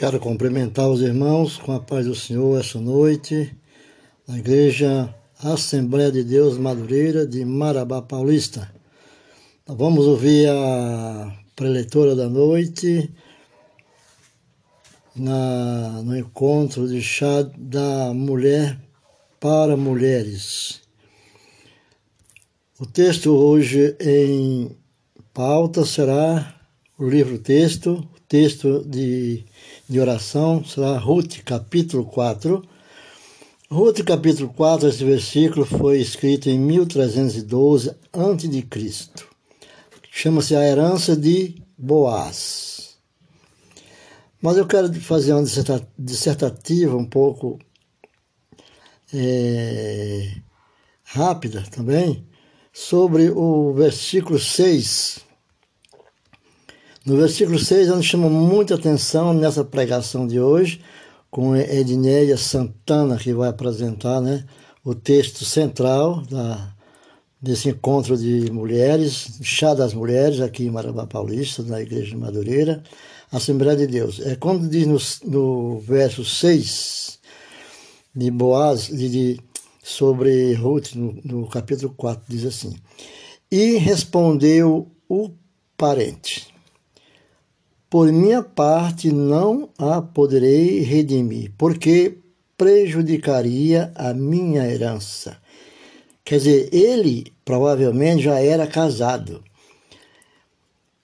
Quero cumprimentar os irmãos com a paz do Senhor essa noite, na Igreja Assembleia de Deus Madureira de Marabá Paulista. Vamos ouvir a preleitora da noite na, no encontro de chá da mulher para mulheres. O texto hoje em pauta será o livro texto, texto de, de oração será Ruth, capítulo 4. Ruth, capítulo 4, esse versículo foi escrito em 1312 a.C. Chama-se a herança de Boaz. Mas eu quero fazer uma dissertativa um pouco é, rápida também sobre o versículo 6 no versículo 6, nos chama muita atenção nessa pregação de hoje, com Edneia Santana, que vai apresentar né, o texto central da, desse encontro de mulheres, Chá das Mulheres, aqui em Marabá Paulista, na Igreja de Madureira, Assembleia de Deus. É quando diz no, no verso 6 de Boaz, de, de, sobre Ruth, no, no capítulo 4, diz assim: E respondeu o parente por minha parte, não a poderei redimir, porque prejudicaria a minha herança. Quer dizer, ele provavelmente já era casado.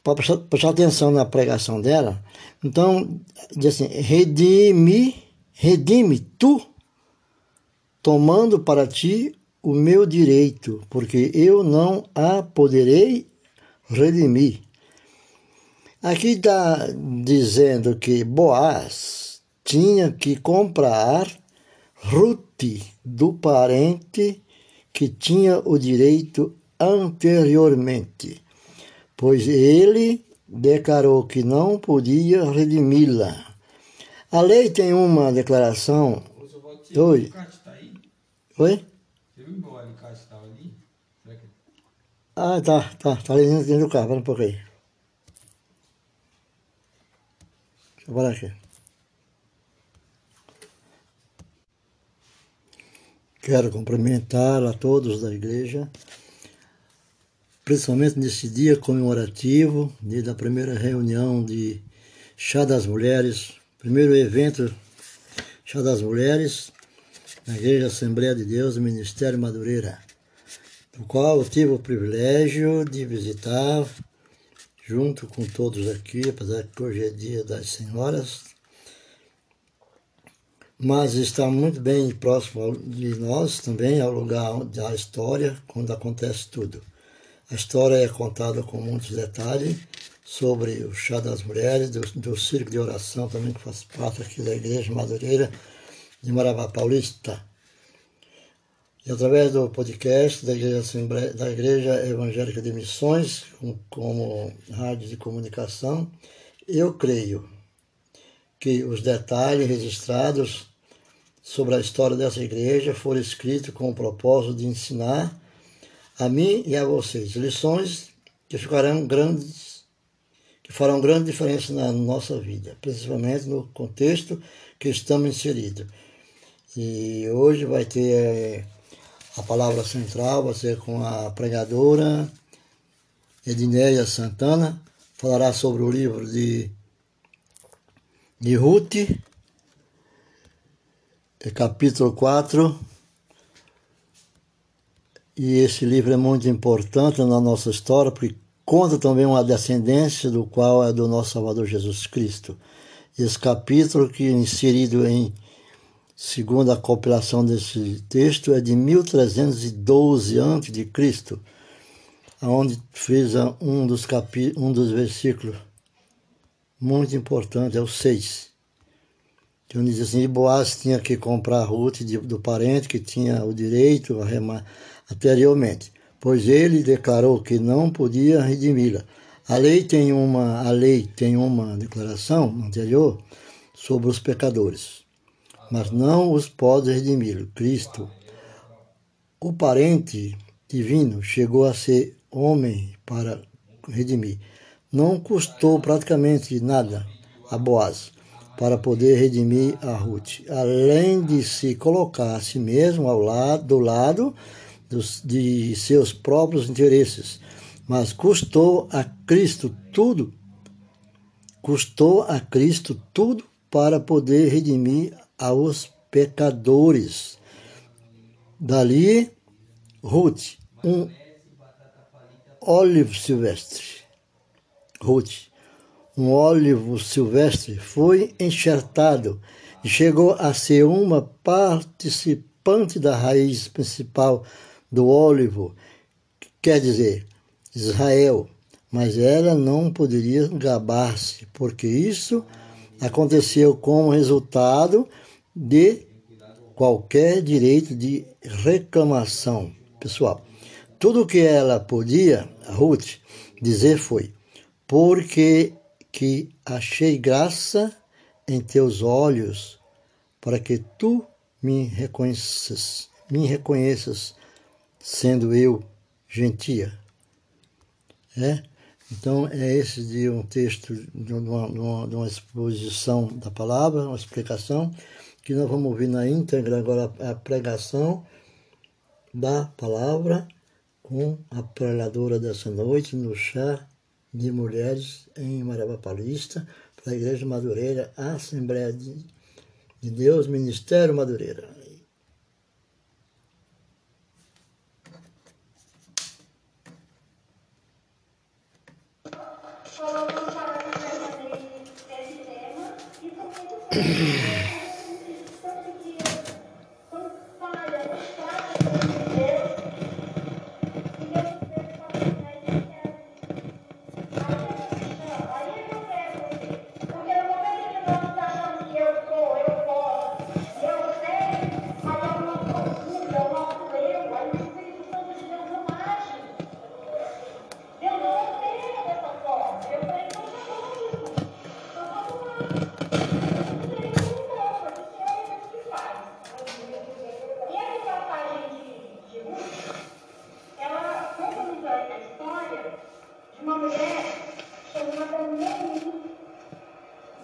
Pode prestar, prestar atenção na pregação dela. Então, diz assim: redime, redime tu, tomando para ti o meu direito, porque eu não a poderei redimir. Aqui está dizendo que Boaz tinha que comprar Ruth do parente que tinha o direito anteriormente, pois ele declarou que não podia redimi-la. A lei tem uma declaração. Oi. Oi? Ah, tá, tá, tá ali dentro do carro, para um pouquinho. Aqui. Quero cumprimentar a todos da igreja, principalmente nesse dia comemorativo, da primeira reunião de Chá das Mulheres, primeiro evento Chá das Mulheres, na Igreja Assembleia de Deus, Ministério Madureira, do qual eu tive o privilégio de visitar junto com todos aqui, apesar que hoje é dia das senhoras, mas está muito bem próximo de nós também, ao lugar da história, quando acontece tudo. A história é contada com muitos detalhes sobre o chá das mulheres, do, do circo de oração também, que faz parte aqui da Igreja Madureira de Marabá Paulista. E através do podcast da Igreja, da Igreja Evangélica de Missões, como rádio de comunicação, eu creio que os detalhes registrados sobre a história dessa igreja foram escritos com o propósito de ensinar a mim e a vocês lições que ficarão grandes, que farão grande diferença na nossa vida, principalmente no contexto que estamos inseridos. E hoje vai ter a palavra central vai ser com a pregadora Edneia Santana, falará sobre o livro de, de Ruth, é capítulo 4. E esse livro é muito importante na nossa história, porque conta também uma descendência do qual é do nosso Salvador Jesus Cristo. Esse capítulo que é inserido em segundo a compilação desse texto, é de 1312 a.C., onde frisa um dos, capi, um dos versículos muito importante, é o 6. Que diz assim, e Boaz tinha que comprar Ruth de, do parente que tinha o direito a remar anteriormente, pois ele declarou que não podia redimi-la. A lei tem uma, a lei tem uma declaração anterior sobre os pecadores mas não os pode redimir. Cristo, o parente divino, chegou a ser homem para redimir. Não custou praticamente nada a Boaz. para poder redimir a Ruth, além de se colocar a si mesmo ao lado, do lado dos, de seus próprios interesses, mas custou a Cristo tudo, custou a Cristo tudo para poder redimir aos pecadores. Dali, Ruth, um ólivo silvestre. Ruth, um ólivo silvestre, foi enxertado e chegou a ser uma participante da raiz principal do ólivo, quer dizer, Israel, mas ela não poderia gabar-se, porque isso aconteceu como resultado de qualquer direito de reclamação. Pessoal, tudo o que ela podia, a Ruth, dizer foi: porque que achei graça em teus olhos, para que tu me reconheças, me reconheças, sendo eu gentia. É? Então, é esse de um texto, de uma, de uma, exposição da palavra, uma explicação, que nós vamos ouvir na íntegra agora a pregação da palavra com a pregadora dessa noite no chá de mulheres em Marabá Paulista, para a Igreja Madureira, Assembleia de Deus, Ministério Madureira.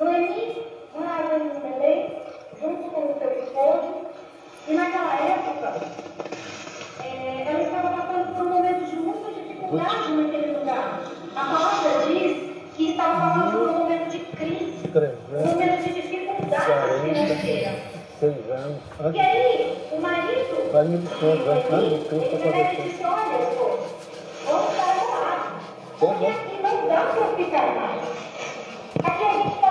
banido um aluno de bebê, junto com o seu esposo, e naquela época é, ela estava passando por momentos de muita dificuldade naquele lugar. A palavra diz que estava passando por um momento de crise, um momento de dificuldade financeira. E aí, o marido, marido ele disse, olha, esposo, vamos para lá. porque aqui não dá para ficar mais. Aqui é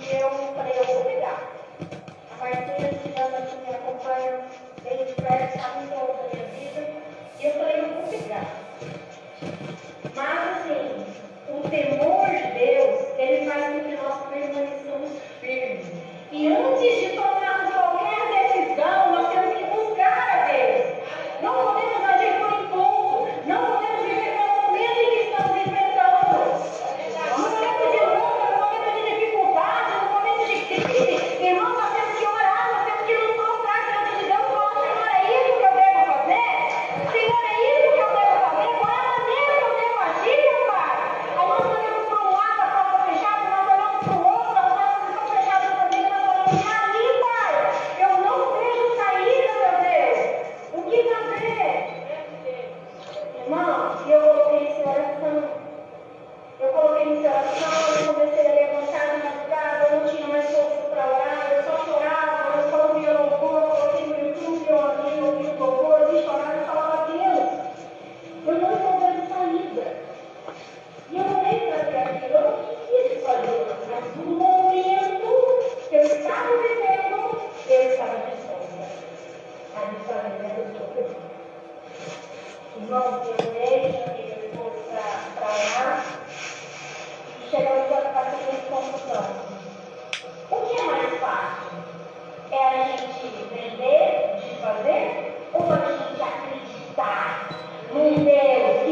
e eu falei, eu vou pegar. A partir desse ano assim, aqui me acompanha bem de perto, sabe toda a minha vida, e eu falei, eu vou pegar. Mas assim, o temor de Deus, ele faz com que nós permaneçamos firmes. E antes de ter. O que é mais fácil? É a gente vender, desfazer, ou a gente acreditar num Deus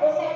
você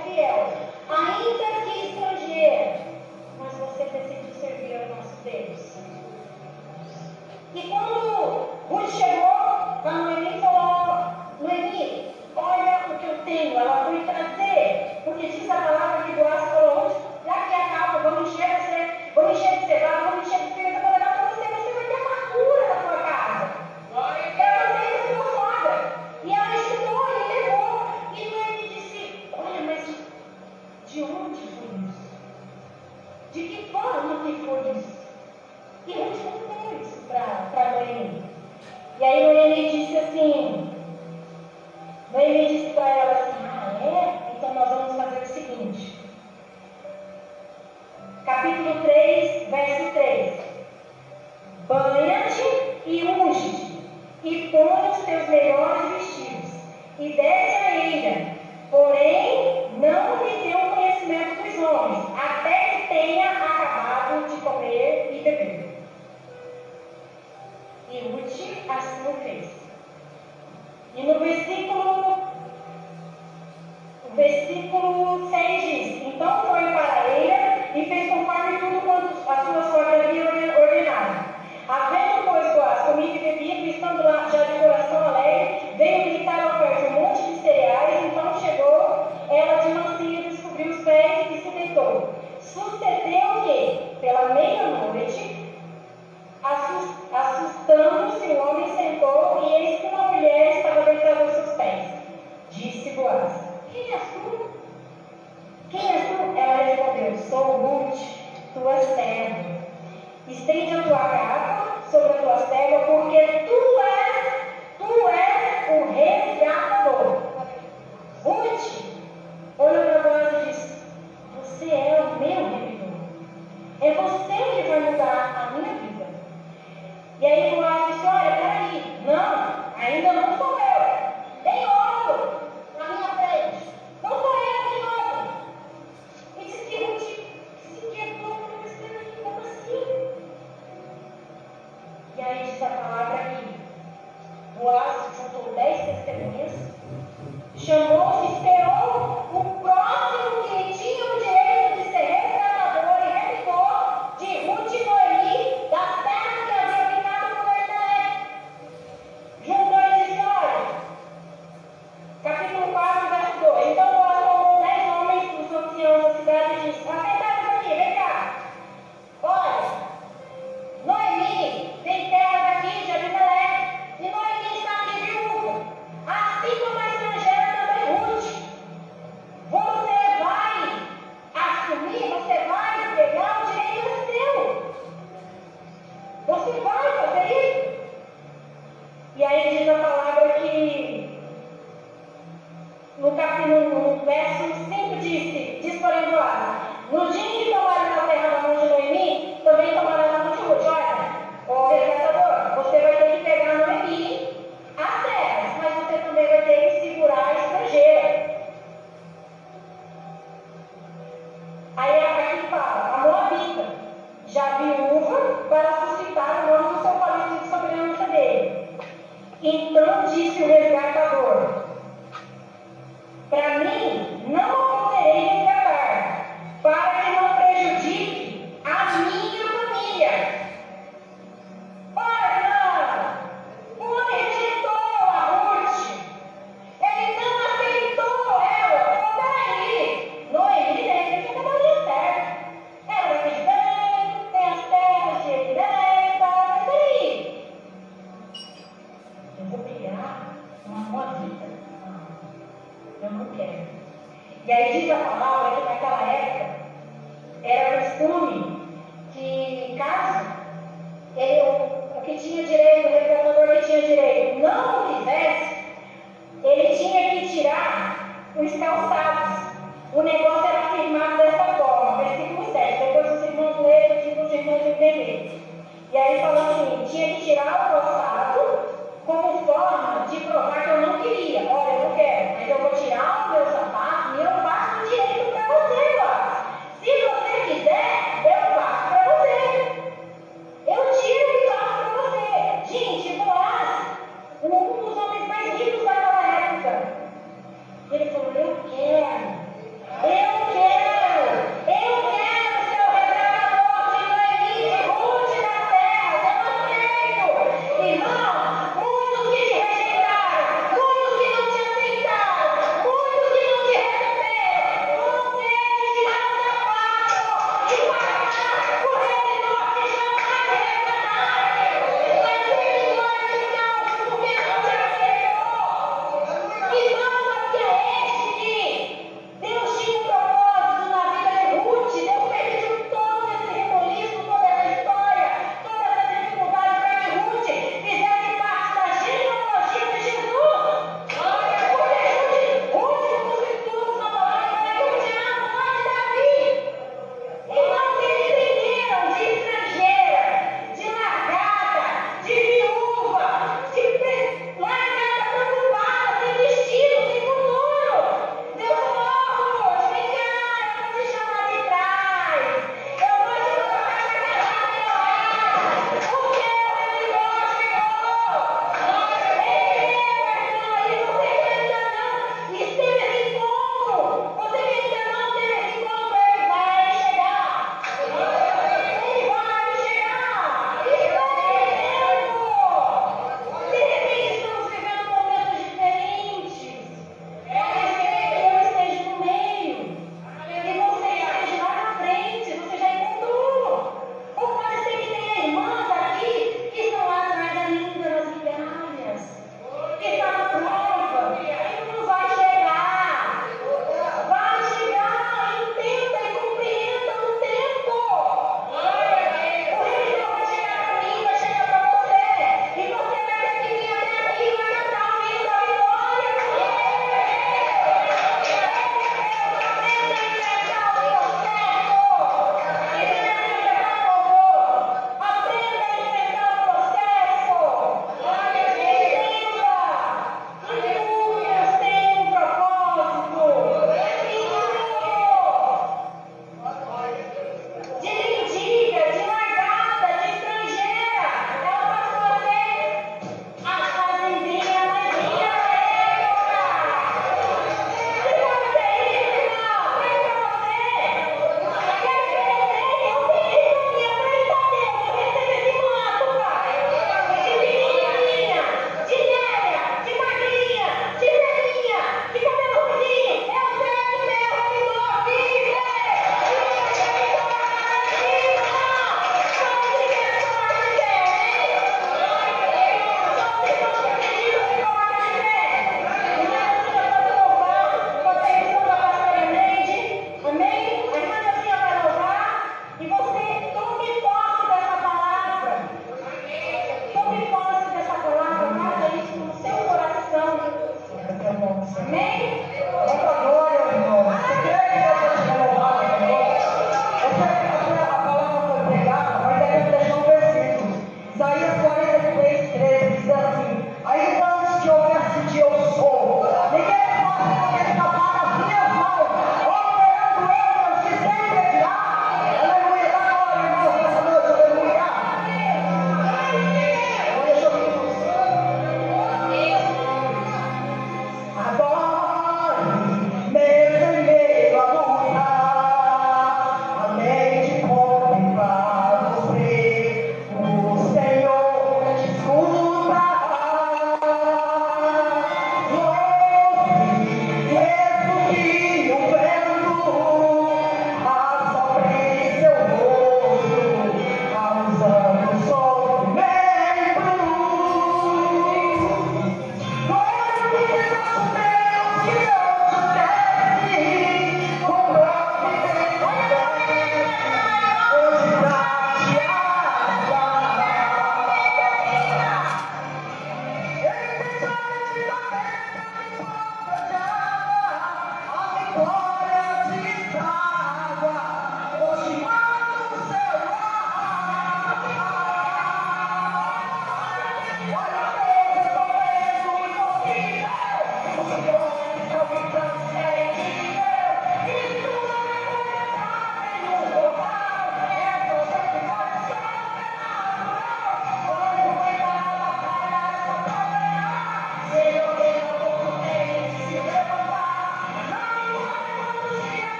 naquela época era costume que caso ele, o, que tinha direito, o reclamador que tinha direito, não fizesse, ele tinha que tirar os calçados. O negócio era firmado dessa forma, versículo 7. Depois os irmãos leram, eu digo os irmãos entenderem. E aí falou assim, tinha que tirar o calçado como forma de provar que eu não queria. Olha, eu não quero, mas eu vou tirar o meu sapato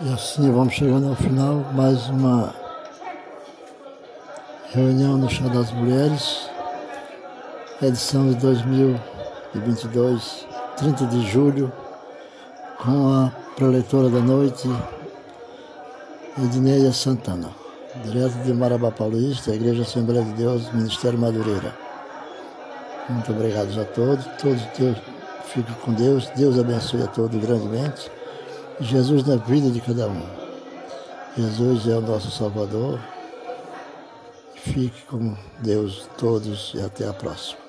E assim vamos chegando ao final, mais uma reunião no Chá das Mulheres, edição de 2022, 30 de julho, com a preleitora da noite, Edneia Santana, direto de Marabá Paulista, Igreja Assembleia de Deus, Ministério Madureira. Muito obrigado a todos, todos Deus, fiquem com Deus, Deus abençoe a todos grandemente. Jesus na vida de cada um. Jesus é o nosso Salvador. Fique com Deus todos e até a próxima.